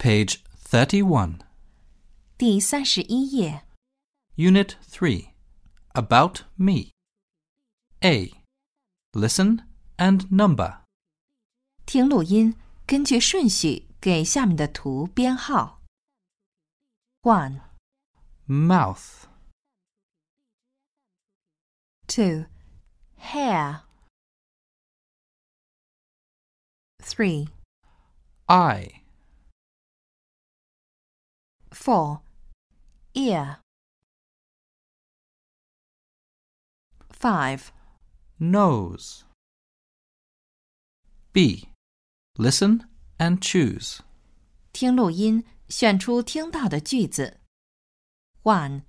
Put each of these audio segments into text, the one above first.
Page 31. 第三十一页。 Unit 3. About me. A. Listen and number. 听录音，根据顺序给下面的图编号。One, Mouth. two, hair. Three, Eye. four, ear. Five, Nose. B. Listen and choose. 听录音，选出听到的句子。One,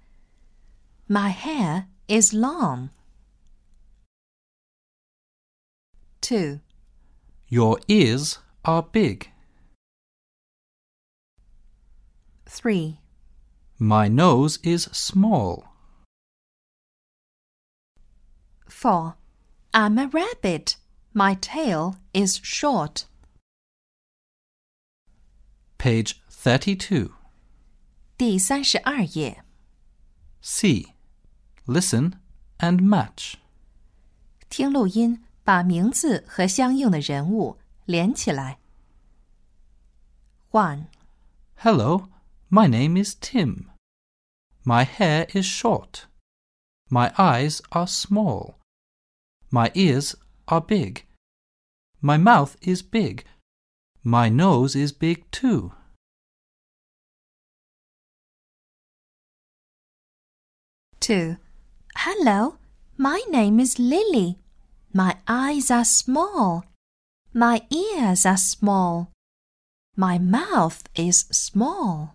My hair is long. Two, Your ears are big. three, My nose is small. four. I'm a rabbit. My tail is short. Page 32. 第三十二页， C. Listen and match. 听录音，把名字和相应的人物连起来。One, Hello, my name is Tim. My hair is short. My eyes are small. My ears are big. My mouth is big. My nose is big too. two. Hello, my name is Lily. My eyes are small. My ears are small. My mouth is small.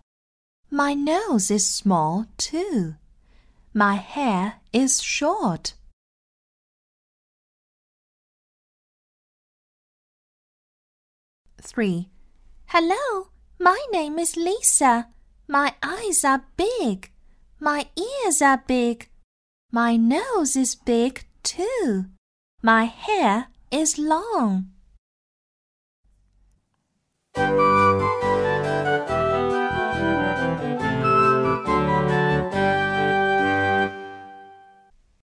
My nose is small too. My hair is short. Three. Hello, my name is Lisa. My eyes are big. My ears are big. My nose is big too. My hair is long.